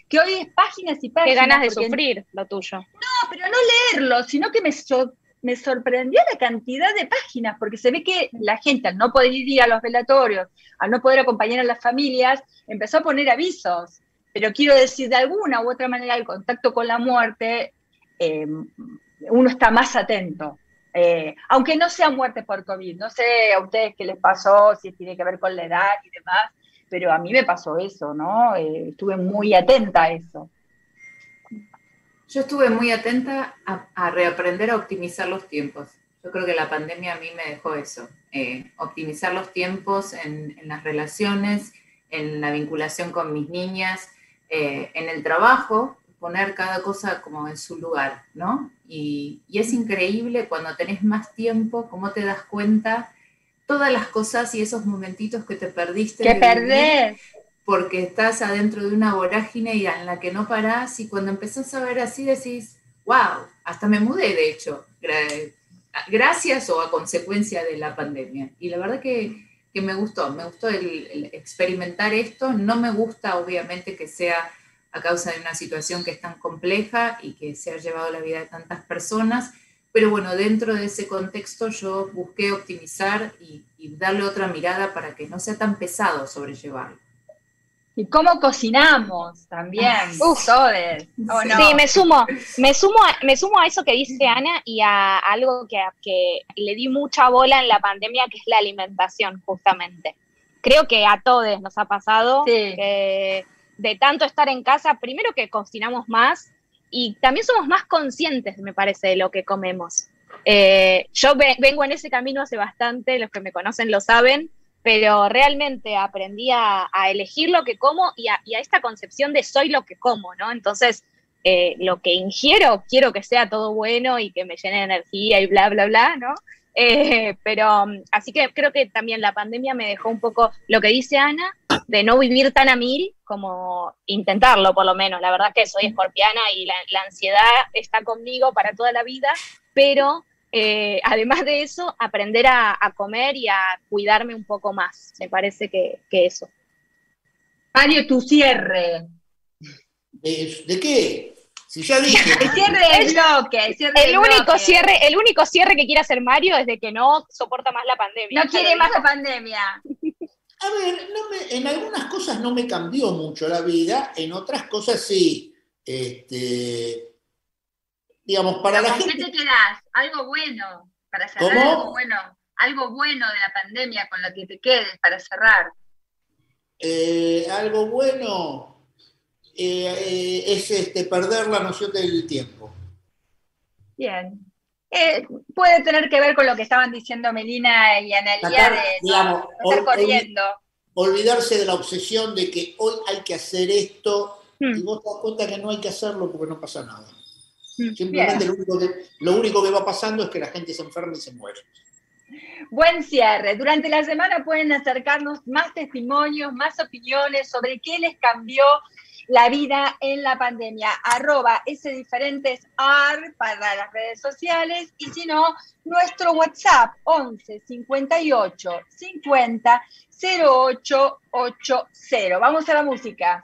que hoy es páginas y páginas. Qué ganas de sufrir lo tuyo. No, pero no leerlo, sino que me, so me sorprendió la cantidad de páginas, porque se ve que la gente, al no poder ir a los velatorios, al no poder acompañar a las familias, empezó a poner avisos pero quiero decir, de alguna u otra manera, el contacto con la muerte, eh, uno está más atento. Eh, aunque no sea muerte por COVID, no sé a ustedes qué les pasó, si tiene que ver con la edad y demás, pero a mí me pasó eso, ¿no? Eh, estuve muy atenta a eso. Yo estuve muy atenta a, reaprender a optimizar los tiempos. Yo creo que la pandemia a mí me dejó eso, eh, optimizar los tiempos en, las relaciones, en la vinculación con mis niñas, eh, en el trabajo, poner cada cosa como en su lugar, ¿no? Y, y, es increíble cuando tenés más tiempo, cómo te das cuenta todas las cosas y esos momentitos que te perdiste. Que perdés. Porque estás adentro de una vorágine en la que no parás y cuando empezás a ver así decís, wow, hasta me mudé de hecho, gracias o a consecuencia de la pandemia. Y la verdad que que me gustó, me gustó el, experimentar esto, no me gusta obviamente que sea a causa de una situación que es tan compleja y que se ha llevado la vida de tantas personas, pero bueno, dentro de ese contexto yo busqué optimizar y, y darle otra mirada para que no sea tan pesado sobrellevarlo. Y cómo cocinamos también, Uf, todos. ¿o no? Sí, me sumo, me sumo, a, me sumo a eso que dice Ana y a algo que, que le di mucha bola en la pandemia, que es la alimentación, justamente. Creo que a todos nos ha pasado sí. que de tanto estar en casa, primero que cocinamos más y también somos más conscientes, me parece, de lo que comemos. Eh, yo ve, vengo en ese camino hace bastante, los que me conocen lo saben, pero realmente aprendí a, elegir lo que como y a, esta concepción de soy lo que como, ¿no? Entonces, eh, lo que ingiero, quiero que sea todo bueno y que me llene de energía y bla, bla, bla, ¿no? Eh, pero así que creo que también la pandemia me dejó un poco lo que dice Ana, de no vivir tan a mil como intentarlo por lo menos. La verdad que soy escorpiana y la ansiedad está conmigo para toda la vida, pero eh, además de eso, aprender a, a, comer y a cuidarme un poco más. Me parece que, que eso. Mario, tu cierre. ¿De, de qué? Si ya dije. el cierre del bloque. El, cierre el del único bloque. cierre, el único cierre que quiere hacer Mario es de que no soporta más la pandemia. No quiere más la pandemia. A ver, no me, en algunas cosas no me cambió mucho la vida, en otras cosas sí. Este, digamos, para la gente... ¿Qué te quedas? Algo bueno, para cerrar ¿Cómo? algo bueno, algo bueno de la pandemia con lo que te quedes para cerrar. Eh, algo bueno eh, eh, es este, perder la noción del tiempo. Bien. Puede tener que ver con lo que estaban diciendo Melina y Analia de digamos, no, estar corriendo. olvidarse de la obsesión de que hoy hay que hacer esto y vos te das cuenta que no hay que hacerlo porque no pasa nada. Simplemente lo único, que, lo único que va pasando es que la gente se enferma y se muere. Buen cierre. Durante la semana pueden acercarnos más testimonios, más opiniones sobre qué les cambió la vida en la pandemia. Arroba ese diferentes AR para las redes sociales y si no, nuestro WhatsApp 11 58 50 0880. Vamos a la música.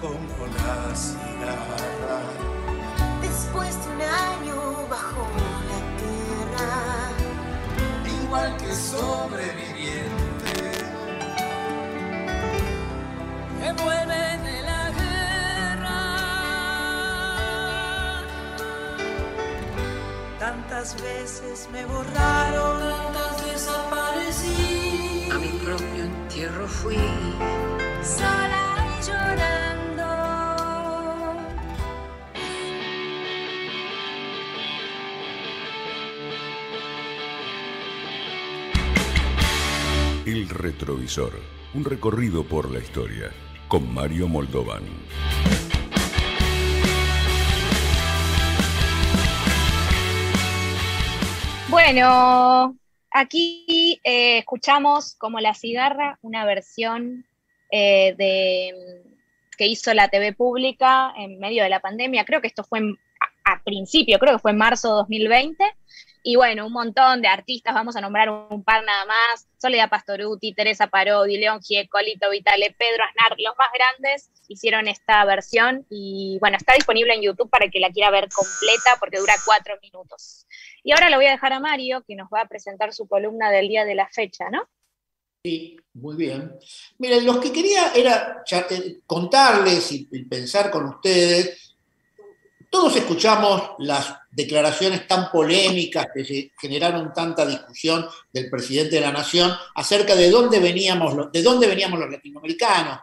como la cigarra. Después de un año bajo la tierra, igual que sobreviviente. que vuelve de la guerra. Tantas veces me borraron, Tantas desaparecí, a mi propio entierro fui. sola y llorando. Retrovisor, un recorrido por la historia, con Mario Moldovan. Bueno, aquí eh, escuchamos como La Cigarra, una versión eh, de, que hizo la TV pública en medio de la pandemia. Creo que esto fue en- a, a principio, creo que fue en marzo de 2020. Y bueno, un montón de artistas, vamos a nombrar un, par nada más. Soledad Pastoruti, Teresa Parodi, León Gieco, Lito Vitale, Pedro Aznar, los más grandes hicieron esta versión y bueno, está disponible en YouTube para que la quiera ver completa porque dura cuatro minutos. Y ahora lo voy a dejar a Mario, que nos va a presentar su columna del día de la fecha, ¿no? Sí, muy bien. Miren, lo que quería era eh, contarles y pensar con ustedes. Todos escuchamos las declaraciones tan polémicas que generaron tanta discusión del presidente de la nación acerca de dónde veníamos, de dónde veníamos los latinoamericanos,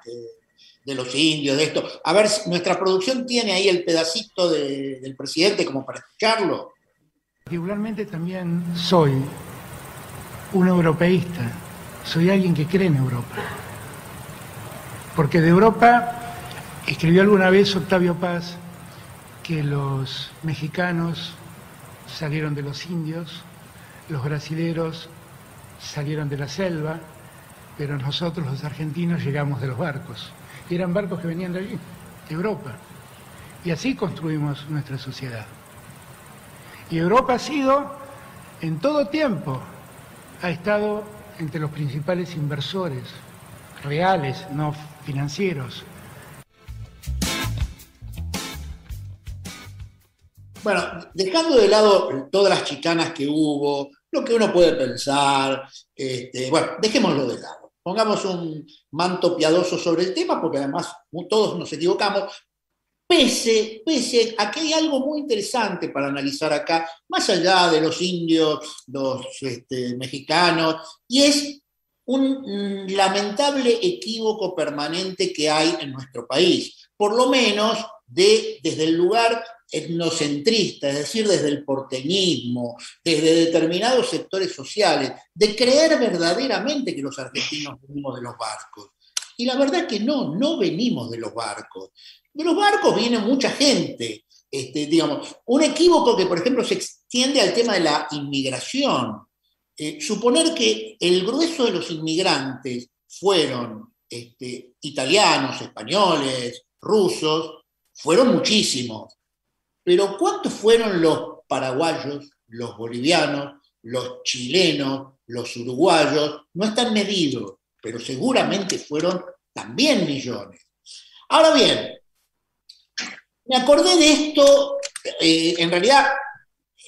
de los indios, de esto. A ver, nuestra producción tiene ahí el pedacito de- del presidente como para escucharlo. Particularmente también soy un europeísta, soy alguien que cree en Europa. Porque de Europa escribió alguna vez Octavio Paz que los mexicanos salieron de los indios, los brasileros salieron de la selva, pero nosotros los argentinos llegamos de los barcos. Y eran barcos que venían de allí, de Europa. Y así construimos nuestra sociedad. Y Europa ha sido, en todo tiempo, ha estado entre los principales inversores reales, no financieros. Bueno, dejando de lado todas las chicanas que hubo, lo que uno puede pensar, este, bueno, dejémoslo de lado. Pongamos un manto piadoso sobre el tema, porque además todos nos equivocamos, pese, pese a que hay algo muy interesante para analizar acá, más allá de los indios, los este, mexicanos, y es un mm, lamentable equívoco permanente que hay en nuestro país, por lo menos de, desde el lugar etnocentrista, es decir, desde el porteñismo, desde determinados sectores sociales, de creer verdaderamente que los argentinos venimos de los barcos. Y la verdad que no, no venimos de los barcos. De los barcos viene mucha gente. Este, digamos, un equívoco que, por ejemplo, se extiende al tema de la inmigración. Eh, suponer que el grueso de los inmigrantes fueron este, italianos, españoles, rusos, fueron muchísimos. Pero ¿cuántos fueron los paraguayos, los bolivianos, los chilenos, los uruguayos? No están medidos, pero seguramente fueron también millones. Ahora bien, me acordé de esto, eh, en realidad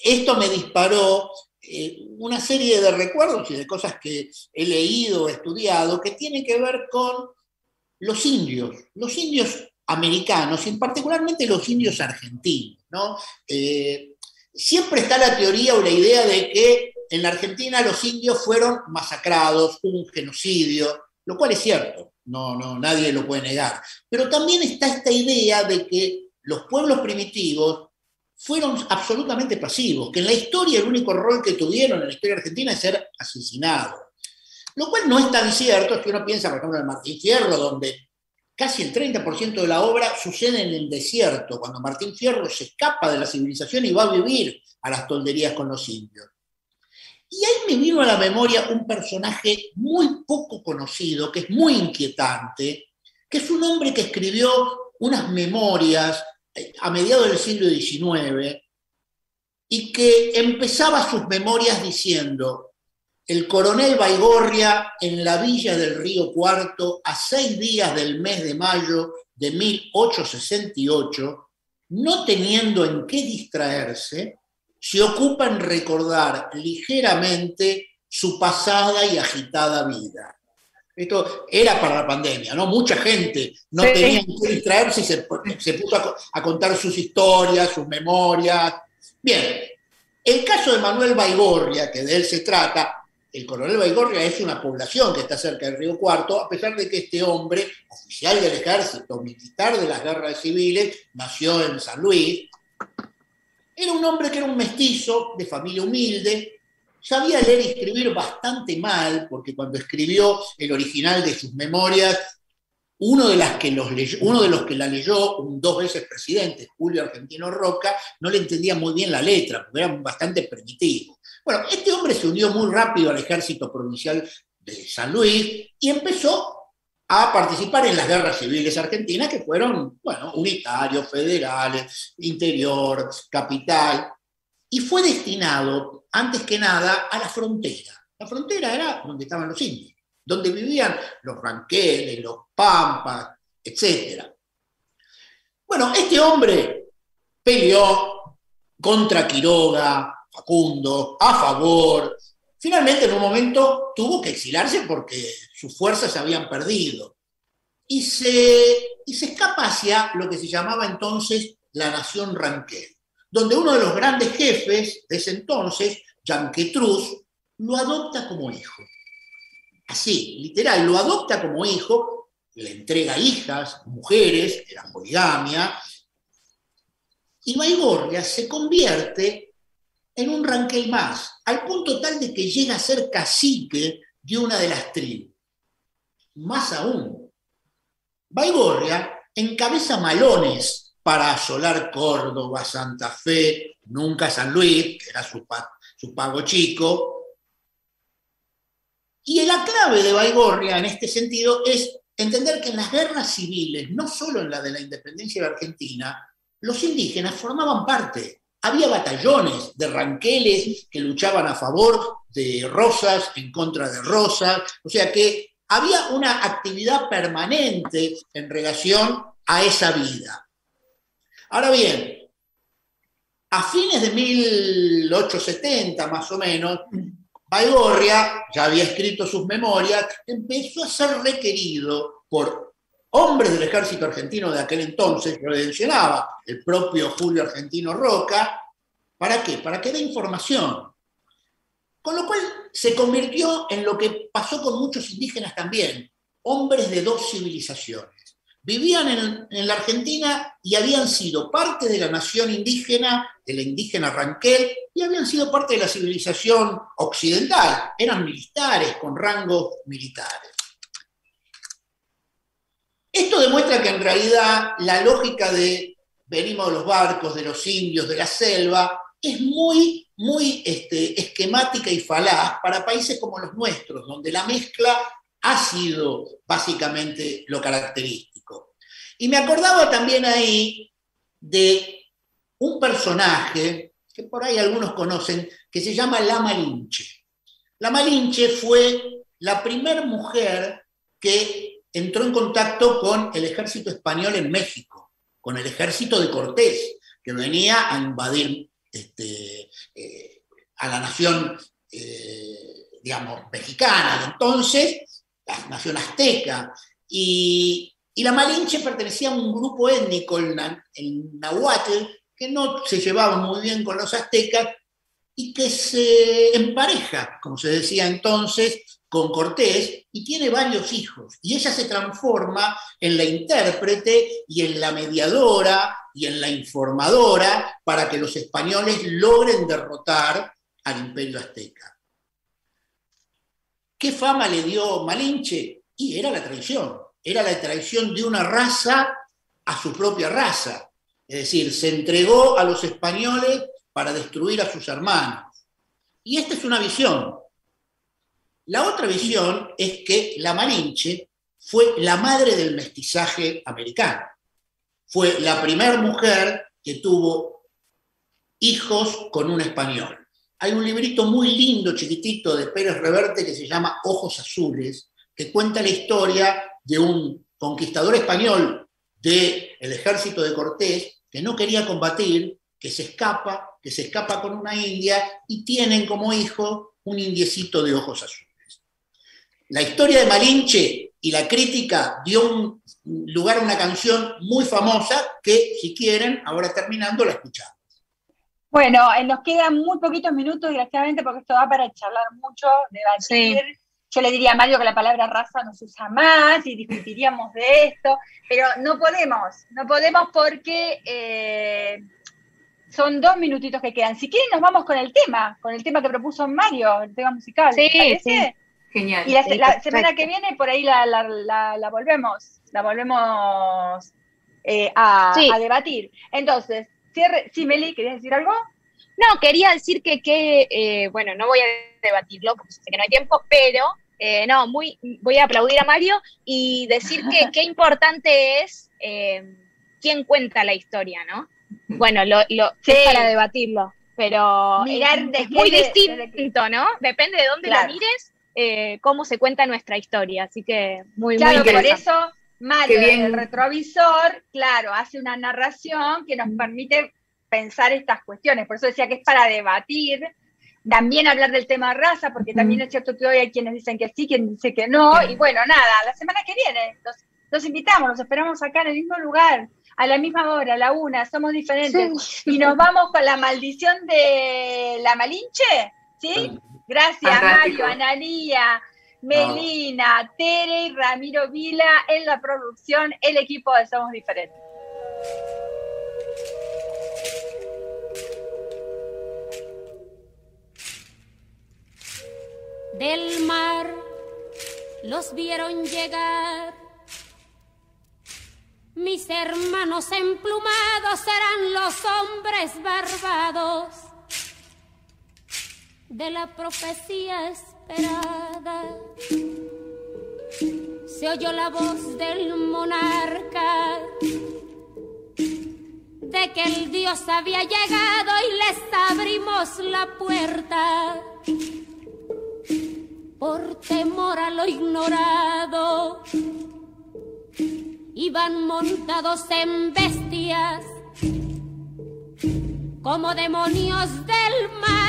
esto me disparó eh, una serie de recuerdos y de cosas que he leído, estudiado, que tienen que ver con los indios, los indios americanos y particularmente los indios argentinos. ¿no? Eh, siempre está la teoría o la idea de que en la Argentina los indios fueron masacrados, hubo un genocidio, lo cual es cierto, no, no, nadie lo puede negar. Pero también está esta idea de que los pueblos primitivos fueron absolutamente pasivos, que en la historia el único rol que tuvieron en la historia argentina es ser asesinados. Lo cual no es tan cierto si uno piensa, por ejemplo, en Martín Fierro, donde casi el 30% de la obra sucede en el desierto, cuando Martín Fierro se escapa de la civilización y va a vivir a las tolderías con los indios. Y ahí me vino a la memoria un personaje muy poco conocido, que es muy inquietante, que es un hombre que escribió unas memorias eh, a mediados del siglo XIX y que empezaba sus memorias diciendo, el coronel Baigorria en la villa del Río Cuarto a seis días del mes de mayo de 1868, no teniendo en qué distraerse, se ocupa en recordar ligeramente su pasada y agitada vida. Esto era para la pandemia, ¿no? Mucha gente no tenía en qué distraerse y se, se puso a, a contar sus historias, sus memorias. Bien, el caso de Manuel Baigorria, que de él se trata, el coronel Baigorria es una población que está cerca del Río Cuarto, a pesar de que este hombre, oficial del ejército, militar de las guerras civiles, nació en San Luis, era un hombre que era un mestizo, de familia humilde, sabía leer y escribir bastante mal, porque cuando escribió el original de sus memorias, uno de, los que la leyó, un dos veces presidente, Julio Argentino Roca, no le entendía muy bien la letra, porque era bastante primitivo. Bueno, este hombre se unió muy rápido al ejército provincial de San Luis y empezó a participar en las guerras civiles argentinas que fueron, bueno, unitarios, federales, interior, capital, y fue destinado, antes que nada, a la frontera. La frontera era donde estaban los indios, donde vivían los ranqueles, los pampas, etc. Bueno, este hombre peleó contra Quiroga, Facundo, a favor. Finalmente, en un momento, tuvo que exilarse porque sus fuerzas se habían perdido. Y se, y se escapa hacia lo que se llamaba entonces la nación Ranquel, donde uno de los grandes jefes de ese entonces, Yanquetruz, lo adopta como hijo. Así, literal, lo adopta como hijo, le entrega hijas, mujeres, era poligamia, y Baigorria se convierte en un ranquel más, al punto tal de que llega a ser cacique de una de las tribus. Más aún, Baigorria encabeza malones para asolar Córdoba, Santa Fe, nunca San Luis, que era su, su pago chico. Y la clave de Baigorria en este sentido es entender que en las guerras civiles, no solo en la de la independencia de Argentina, los indígenas formaban parte había batallones de ranqueles que luchaban a favor de Rosas, en contra de Rosas, o sea que había una actividad permanente en relación a esa vida. Ahora bien, a fines de 1870 más o menos, Baigorria, ya había escrito sus memorias, empezó a ser requerido por hombres del ejército argentino de aquel entonces, lo mencionaba el propio Julio Argentino Roca, ¿para qué? Para que dé información. Con lo cual se convirtió en lo que pasó con muchos indígenas también, hombres de dos civilizaciones. Vivían en, en, la Argentina y habían sido parte de la nación indígena, de la indígena Ranquel, y habían sido parte de la civilización occidental. Eran militares, con rangos militares. Esto demuestra que en realidad la lógica de venimos de los barcos, de los indios, de la selva, es muy, muy este, esquemática y falaz para países como los nuestros, donde la mezcla ha sido básicamente lo característico. Y me acordaba también ahí de un personaje que por ahí algunos conocen, que se llama La Malinche. La Malinche fue la primera mujer que entró en contacto con el ejército español en México, con el ejército de Cortés, que venía a invadir este, eh, a la nación, eh, digamos, mexicana de entonces, la nación azteca, y, la Malinche pertenecía a un grupo étnico, el, el Nahuatl, que no se llevaba muy bien con los aztecas y que se empareja, como se decía entonces, con Cortés y tiene varios hijos. Y ella se transforma en la intérprete y en la mediadora y en la informadora para que los españoles logren derrotar al imperio azteca. ¿Qué fama le dio Malinche? Y era la traición, era la traición de una raza a su propia raza. Es decir, se entregó a los españoles para destruir a sus hermanos. Y esta es una visión. La otra visión es que la Malinche fue la madre del mestizaje americano. Fue la primera mujer que tuvo hijos con un español. Hay un librito muy lindo, chiquitito, de Pérez Reverte que se llama Ojos Azules, que cuenta la historia de un conquistador español del ejército de Cortés que no quería combatir, que se escapa, que se escapa con una india y tienen como hijo un indiecito de ojos azules. La historia de Malinche y la crítica dio un lugar a una canción muy famosa que, si quieren, ahora terminando, la escuchamos. Bueno, eh, nos quedan muy poquitos minutos, desgraciadamente, porque esto va para charlar mucho, debatir. Yo le diría a Mario que la palabra raza no se usa más y discutiríamos de esto, pero no podemos, no podemos porque eh, son dos minutitos que quedan. Si quieren, nos vamos con el tema, con el tema que propuso Mario, el tema musical. Sí, sí. Genial. Y la, semana que viene por ahí la, volvemos, la volvemos eh, a, debatir. Entonces, cierre. Sí, Meli, ¿querías decir algo? No, quería decir que, que eh, bueno, no voy a debatirlo porque sé que no hay tiempo, pero eh, no, muy, voy a aplaudir a Mario y decir que qué importante es quién cuenta la historia, ¿no? Bueno, lo, lo es para debatirlo, pero Mirar es, muy distinto, ¿no? Depende de dónde lo mires, eh, cómo se cuenta nuestra historia. Así que muy, claro, muy por eso Mario, el retrovisor, claro, hace una narración que nos permite pensar estas cuestiones. Por eso decía que es para debatir, también hablar del tema raza, porque también es cierto que hoy hay quienes dicen que sí, quienes dicen que no. Y bueno, nada, la semana que viene los, los invitamos, los esperamos acá en el mismo lugar a la misma hora, a la una, somos diferentes. Y nos vamos con la maldición de la Malinche, ¿sí? Gracias, Mario, Analía, Melina, Tere y Ramiro Vila en la producción, el equipo de Somos Diferentes. Del mar los vieron llegar. Mis hermanos emplumados serán los hombres barbados de la profecía esperada. Se oyó la voz del monarca de que el Dios había llegado y les abrimos la puerta por temor a lo ignorado iban montados en bestias, como demonios del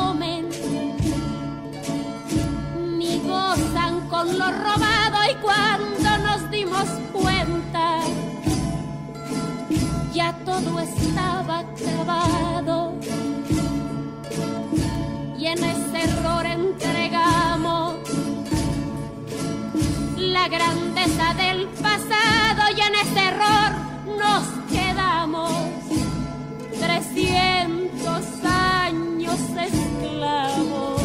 comen, ni gozan con lo robado y cuando nos dimos cuenta, ya todo estaba acabado. Y en ese error entregamos la grandeza del pasado y en ese error nos quedamos 300 años. amor.